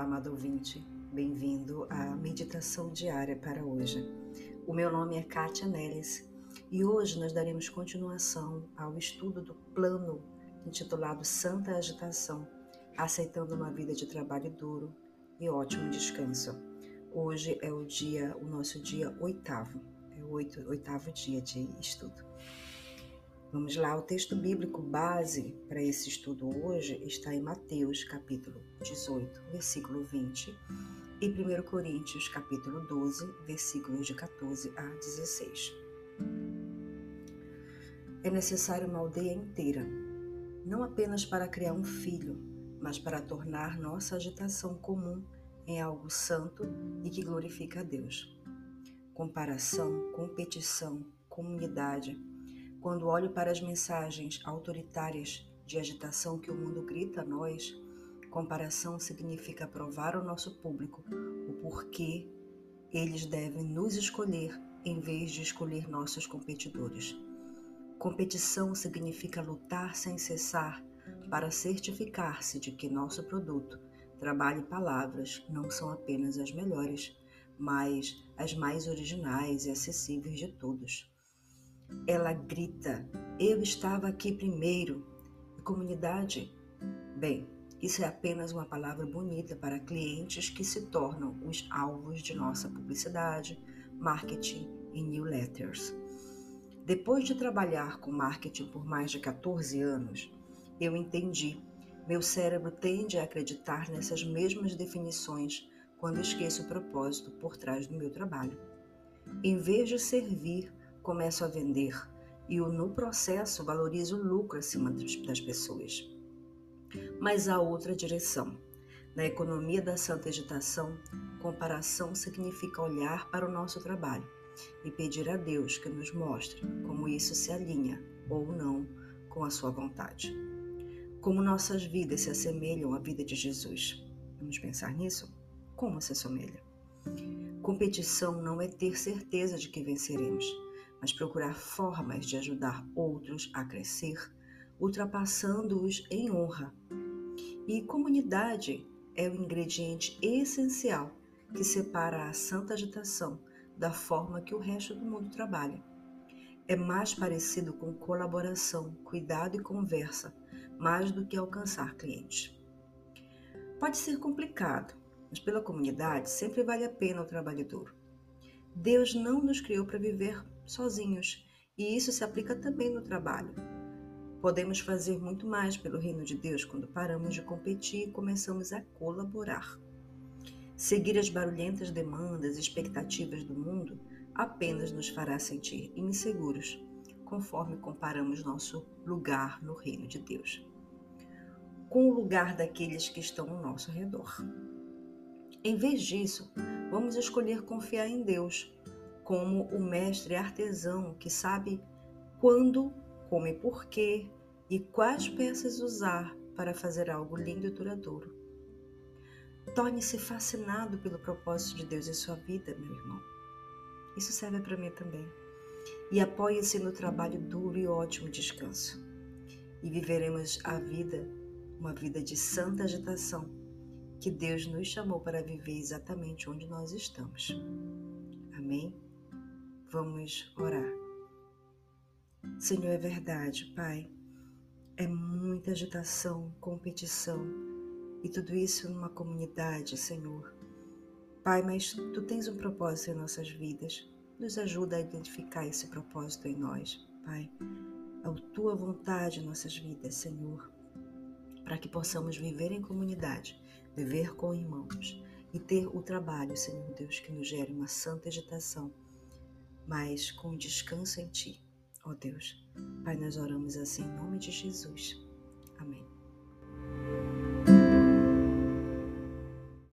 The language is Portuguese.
amado ouvinte. Bem-vindo à meditação diária para hoje. O meu nome é Kátia Neres e hoje nós daremos continuação ao estudo do plano intitulado Santa Agitação, aceitando uma vida de trabalho duro e ótimo descanso. Hoje é o dia, o nosso dia oitavo, é o oitavo dia de estudo. Vamos lá, o texto bíblico base para esse estudo hoje está em Mateus, capítulo 18, versículo 20, e 1 Coríntios, capítulo 12, versículos de 14 a 16. É necessário uma aldeia inteira, não apenas para criar um filho, mas para tornar nossa agitação comum em algo santo e que glorifica a Deus. Comparação, competição, comunidade, quando olho para as mensagens autoritárias de agitação que o mundo grita a nós, comparação significa provar ao nosso público o porquê eles devem nos escolher em vez de escolher nossos competidores. Competição significa lutar sem cessar para certificar-se de que nosso produto, trabalho e palavras não são apenas as melhores, mas as mais originais e acessíveis de todos. Ela grita: Eu estava aqui primeiro. Comunidade? Bem, isso é apenas uma palavra bonita para clientes que se tornam os alvos de nossa publicidade, marketing e newsletters. Depois de trabalhar com marketing por mais de 14 anos, eu entendi. Meu cérebro tende a acreditar nessas mesmas definições quando esqueço o propósito por trás do meu trabalho. Em vez de servir começo a vender e no processo valorizo o lucro acima das pessoas. Mas há outra direção. Na economia da santa agitação, comparação significa olhar para o nosso trabalho e pedir a Deus que nos mostre como isso se alinha ou não com a sua vontade. Como nossas vidas se assemelham à vida de Jesus. Vamos pensar nisso? Como se assemelha? Competição não é ter certeza de que venceremos, mas procurar formas de ajudar outros a crescer, ultrapassando-os em honra. E comunidade é o ingrediente essencial que separa a santa agitação da forma que o resto do mundo trabalha. É mais parecido com colaboração, cuidado e conversa, mais do que alcançar clientes. Pode ser complicado, mas pela comunidade sempre vale a pena o trabalho duro. Deus não nos criou para viver sozinhos, e isso se aplica também no trabalho. Podemos fazer muito mais pelo reino de Deus quando paramos de competir e começamos a colaborar. Seguir as barulhentas demandas e expectativas do mundo apenas nos fará sentir inseguros, conforme comparamos nosso lugar no reino de Deus com o lugar daqueles que estão ao nosso redor. Em vez disso, vamos escolher confiar em Deus como o mestre artesão que sabe quando, como e porquê e quais peças usar para fazer algo lindo e duradouro. Torne-se fascinado pelo propósito de Deus em sua vida, meu irmão. Isso serve para mim também. E apoie-se no trabalho duro e ótimo descanso. E viveremos a vida, uma vida de santa agitação, que Deus nos chamou para viver exatamente onde nós estamos. Amém? Vamos orar. Senhor, é verdade, Pai. É muita agitação, competição e tudo isso numa comunidade, Senhor. Pai, mas tu tens um propósito em nossas vidas. Nos ajuda a identificar esse propósito em nós, Pai. A tua vontade em nossas vidas, Senhor, para que possamos viver em comunidade, viver com irmãos e ter o trabalho, Senhor Deus, que nos gere uma santa agitação mas com descanso em Ti. Ó oh Deus, Pai, nós oramos assim em nome de Jesus. Amém.